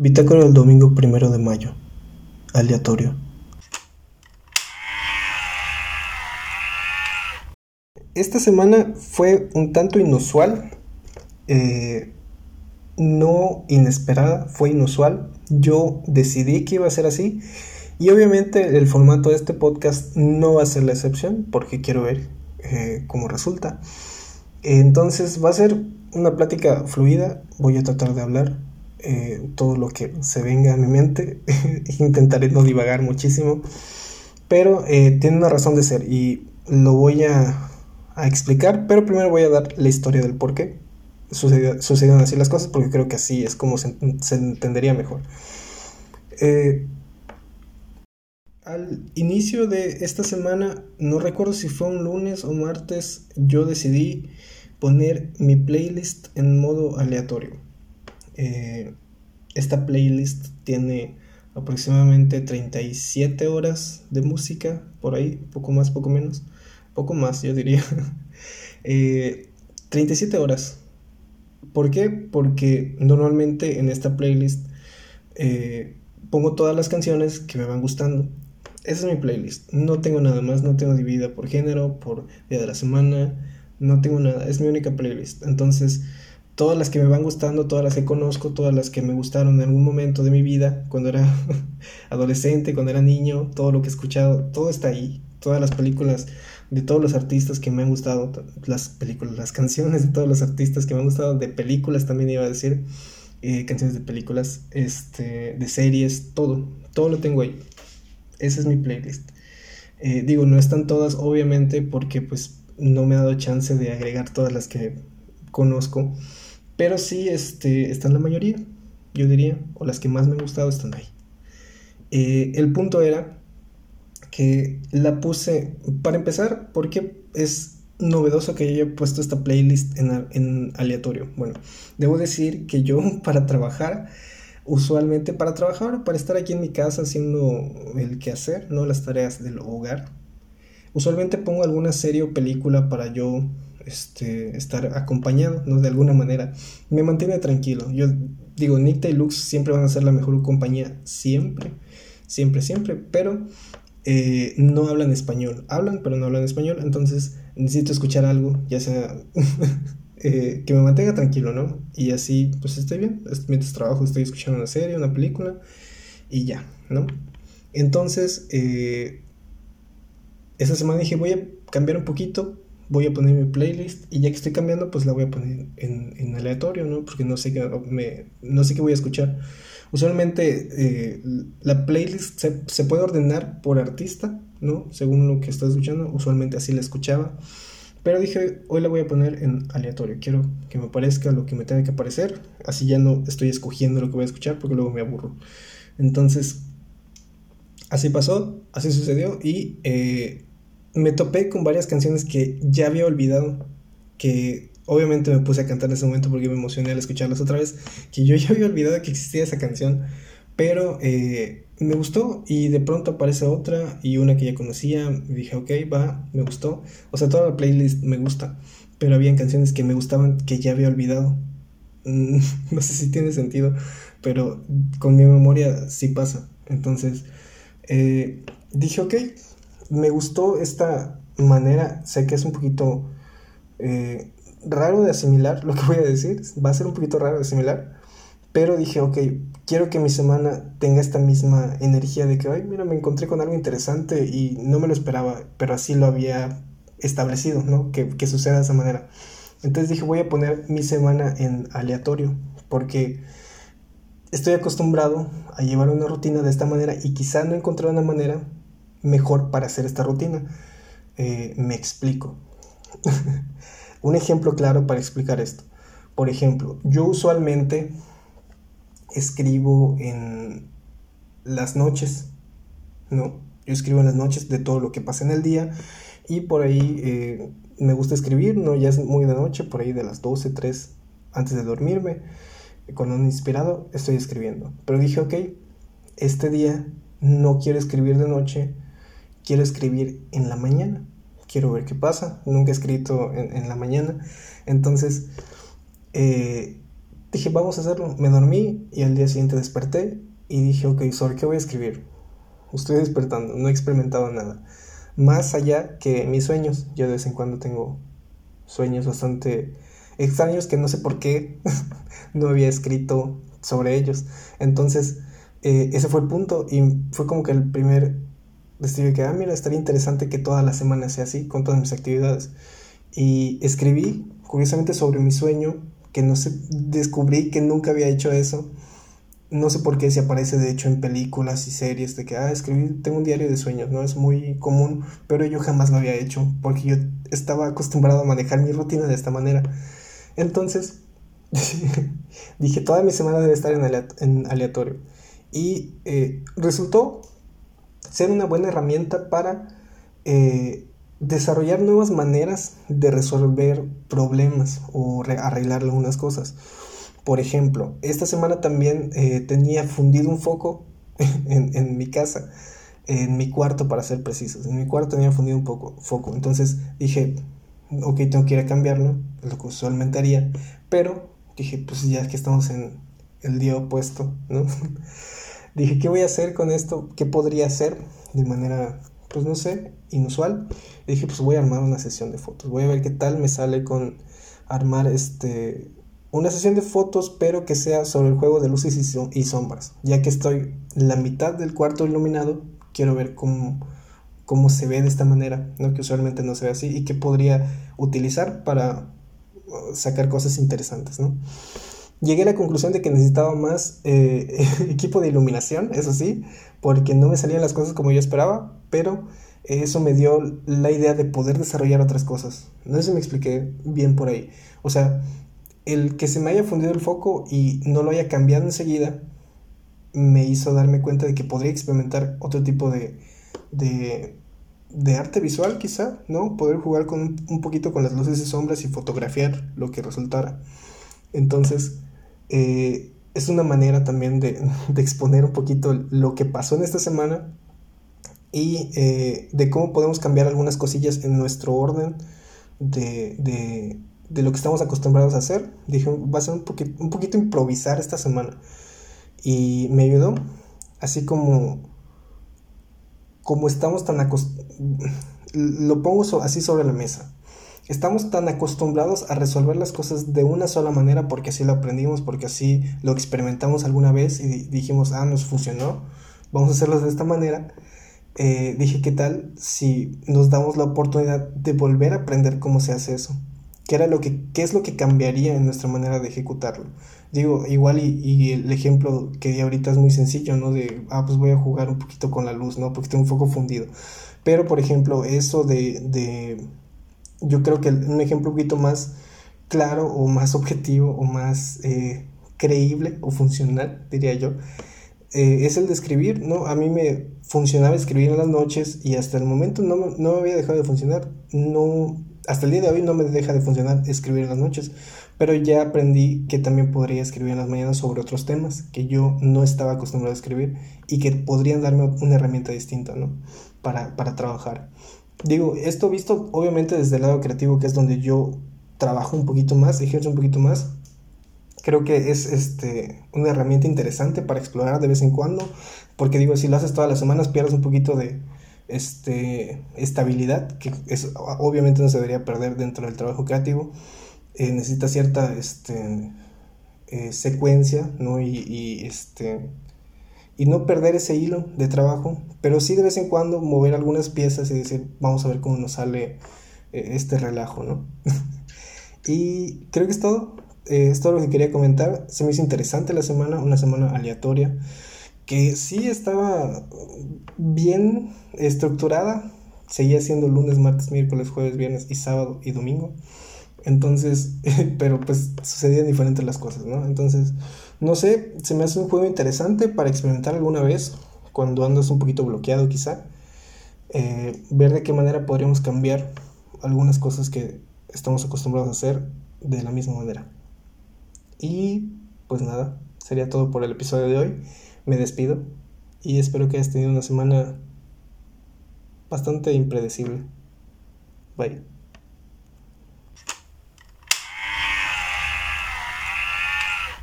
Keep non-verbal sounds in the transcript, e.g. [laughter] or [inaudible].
Bitácora del domingo primero de mayo. Aleatorio. Esta semana fue un tanto inusual. eh, no inesperada, fue inusual. Yo decidí que iba a ser así. Y obviamente el formato de este podcast no va a ser la excepción porque quiero ver eh, cómo resulta. Entonces va a ser una plática fluida. Voy a tratar de hablar eh, todo lo que se venga a mi mente. [laughs] Intentaré no divagar muchísimo. Pero eh, tiene una razón de ser y lo voy a, explicar. Pero primero voy a dar la historia del por qué sucedieron así las cosas, porque creo que así es como se, se entendería mejor. Eh, al inicio de esta semana, no recuerdo si fue un lunes o martes, yo decidí poner mi playlist en modo aleatorio. Eh, esta playlist tiene aproximadamente 37 horas de música, por ahí, poco más, poco menos, poco más yo diría. [laughs] eh, 37 horas. ¿Por qué? Porque normalmente en esta playlist eh, pongo todas las canciones que me van gustando. Esa es mi playlist. No tengo nada más, no tengo dividida por género, por día de la semana, no tengo nada. Es mi única playlist. Entonces, todas las que me van gustando, todas las que conozco, todas las que me gustaron en algún momento de mi vida, cuando era [laughs] adolescente, cuando era niño, todo lo que he escuchado, todo está ahí. Todas las películas de todos los artistas que me han gustado, las películas, las canciones de todos los artistas que me han gustado, de películas también iba a decir, eh, canciones de películas, este, de series, todo, todo lo tengo ahí. Esa es mi playlist. Eh, digo, no están todas, obviamente, porque pues no me ha dado chance de agregar todas las que conozco, pero sí este, están la mayoría, yo diría, o las que más me han gustado están ahí. Eh, el punto era que la puse para empezar porque es novedoso que yo haya puesto esta playlist en, aleatorio. Bueno, debo decir que yo [laughs] para trabajar, usualmente para trabajar, para estar aquí en mi casa haciendo el quehacer, no las tareas del hogar, usualmente pongo alguna serie o película para yo este, estar acompañado, ¿no? De alguna manera. Me mantiene tranquilo. Yo digo, Nicta y Lux siempre van a ser la mejor compañía, siempre, siempre, siempre, pero eh, no hablan español. Hablan, pero no hablan español. Entonces necesito escuchar algo, ya sea [laughs] eh, que me mantenga tranquilo, ¿no? Y así, pues estoy bien. Mientras trabajo, estoy escuchando una serie, una película y ya, ¿no? Entonces, eh, esa semana dije, voy a cambiar un poquito. Voy a poner mi playlist y ya que estoy cambiando, pues la voy a poner en, en aleatorio, ¿no? Porque no sé qué, me, no sé qué voy a escuchar. Usualmente eh, la playlist se, se, puede ordenar por artista, ¿no? Según lo que estás escuchando, usualmente así la escuchaba. Pero dije, hoy la voy a poner en aleatorio. Quiero que me parezca lo que me tenga que aparecer. Así ya no estoy escogiendo lo que voy a escuchar porque luego me aburro. Entonces, así pasó, así sucedió y eh, me topé con varias canciones que ya había olvidado. Que obviamente me puse a cantar en ese momento porque me emocioné al escucharlas otra vez, que yo ya había olvidado que existía esa canción, pero eh, me gustó y de pronto aparece otra y una que ya conocía, dije, ok, va, me gustó, o sea, toda la playlist me gusta, pero habían canciones que me gustaban que ya había olvidado, [laughs] no sé si tiene sentido, pero con mi memoria sí pasa, entonces eh, dije, ok, me gustó esta manera, sé que es un poquito... Eh, raro de asimilar lo que voy a decir, va a ser un poquito raro de asimilar, pero dije, ok, quiero que mi semana tenga esta misma energía de que, ay, mira, me encontré con algo interesante y no me lo esperaba, pero así lo había establecido, ¿no? Que, que suceda de esa manera. Entonces dije, voy a poner mi semana en aleatorio, porque estoy acostumbrado a llevar una rutina de esta manera y quizá no encontré una manera mejor para hacer esta rutina. Eh, me explico. [laughs] Un ejemplo claro para explicar esto. Por ejemplo, yo usualmente escribo en las noches, ¿no? Yo escribo en las noches de todo lo que pasa en el día y por ahí eh, me gusta escribir, ¿no? Ya es muy de noche, por ahí de las 12, 3, antes de dormirme, cuando ando inspirado, estoy escribiendo. Pero dije, ok, este día no quiero escribir de noche, quiero escribir en la mañana quiero ver qué pasa. Nunca he escrito en, la mañana. Entonces, eh, dije, vamos a hacerlo. Me dormí y al día siguiente desperté y dije, ok, ¿sobre qué voy a escribir? Estoy despertando, no he experimentado nada. Más allá que mis sueños. Yo de vez en cuando tengo sueños bastante extraños que no sé por qué [laughs] no había escrito sobre ellos. Entonces, eh, ese fue el punto y fue como que el primer decidí que, ah, mira, estaría interesante que toda la semana sea así, con todas mis actividades. Y escribí, curiosamente, sobre mi sueño, que no sé, descubrí que nunca había hecho eso. No sé por qué si aparece de hecho en películas y series de que, ah, escribí, tengo un diario de sueños, ¿no? Es muy común, pero yo jamás lo había hecho porque yo estaba acostumbrado a manejar mi rutina de esta manera. Entonces, [laughs] dije, toda mi semana debe estar en, aleatorio. Y eh, resultó ser una buena herramienta para eh, desarrollar nuevas maneras de resolver problemas o arreglar algunas cosas. Por ejemplo, esta semana también eh, tenía fundido un foco [laughs] en, mi casa, en mi cuarto para ser precisos. En mi cuarto tenía fundido un poco foco. Entonces dije, ok, tengo que ir a cambiarlo, lo que usualmente haría. Pero dije, pues ya que estamos en el día opuesto, ¿no? [laughs] dije, ¿qué voy a hacer con esto? ¿Qué podría hacer de manera, pues no sé, inusual? Dije, pues voy a armar una sesión de fotos. Voy a ver qué tal me sale con armar este una sesión de fotos, pero que sea sobre el juego de luces y, sombras. Ya que estoy la mitad del cuarto iluminado, quiero ver cómo, cómo se ve de esta manera, ¿no? que usualmente no se ve así, y qué podría utilizar para uh, sacar cosas interesantes. ¿no? Llegué a la conclusión de que necesitaba más eh, [laughs] equipo de iluminación, eso sí, porque no me salían las cosas como yo esperaba, pero eso me dio la idea de poder desarrollar otras cosas. No sé si me expliqué bien por ahí. O sea, el que se me haya fundido el foco y no lo haya cambiado enseguida, me hizo darme cuenta de que podría experimentar otro tipo de, de, de arte visual quizá, ¿no? Poder jugar con un poquito con las luces y sombras y fotografiar lo que resultara. Entonces, eh, es una manera también [laughs] de, exponer un poquito lo que pasó en esta semana y eh, de cómo podemos cambiar algunas cosillas en nuestro orden de, de, lo que estamos acostumbrados a hacer. Dije, va a ser un, un poquito improvisar esta semana. Y me ayudó, así como, como estamos tan acostumbrados, lo pongo así sobre la mesa. Estamos tan acostumbrados a resolver las cosas de una sola manera porque así lo aprendimos, porque así lo experimentamos alguna vez y dijimos, ah, nos funcionó, vamos a hacerlo de esta manera. Eh, dije, ¿qué tal si nos damos la oportunidad de volver a aprender cómo se hace eso? ¿Qué, era lo que, qué es lo que cambiaría en nuestra manera de ejecutarlo? Digo, igual y, el ejemplo que di ahorita es muy sencillo, ¿no? De, ah, pues voy a jugar un poquito con la luz, ¿no? Porque tengo un foco fundido. Pero, por ejemplo, eso de yo creo que un ejemplo un poquito más claro o más objetivo o más eh, creíble o funcional, diría yo, eh, es el de escribir, ¿no? A mí me funcionaba escribir en las noches y hasta el momento no, no me había dejado de funcionar, no, hasta el día de hoy no me deja de funcionar escribir en las noches, pero ya aprendí que también podría escribir en las mañanas sobre otros temas que yo no estaba acostumbrado a escribir y que podrían darme una herramienta distinta, ¿no? Para, para trabajar. Digo, esto visto obviamente desde el lado creativo, que es donde yo trabajo un poquito más, ejerzo un poquito más. Creo que es este, una herramienta interesante para explorar de vez en cuando, porque digo, si lo haces todas las semanas pierdes un poquito de este, estabilidad, que es, obviamente no se debería perder dentro del trabajo creativo. Eh, necesita cierta este, eh, secuencia, ¿no? Y, y este, y no perder ese hilo de trabajo, pero sí de vez en cuando mover algunas piezas y decir, vamos a ver cómo nos sale eh, este relajo, ¿no? [laughs] y creo que es todo. Eh, es todo lo que quería comentar. Se me hizo interesante la semana, una semana aleatoria, que sí estaba bien estructurada. Seguía siendo lunes, martes, miércoles, jueves, viernes y sábado y domingo. Entonces, [laughs] pero pues sucedían diferentes las cosas, ¿no? Entonces, no sé, se me hace un juego interesante para experimentar alguna vez, cuando andas un poquito bloqueado quizá, eh, ver de qué manera podríamos cambiar algunas cosas que estamos acostumbrados a hacer de la misma manera. Y pues nada, sería todo por el episodio de hoy. Me despido y espero que hayas tenido una semana bastante impredecible. Bye.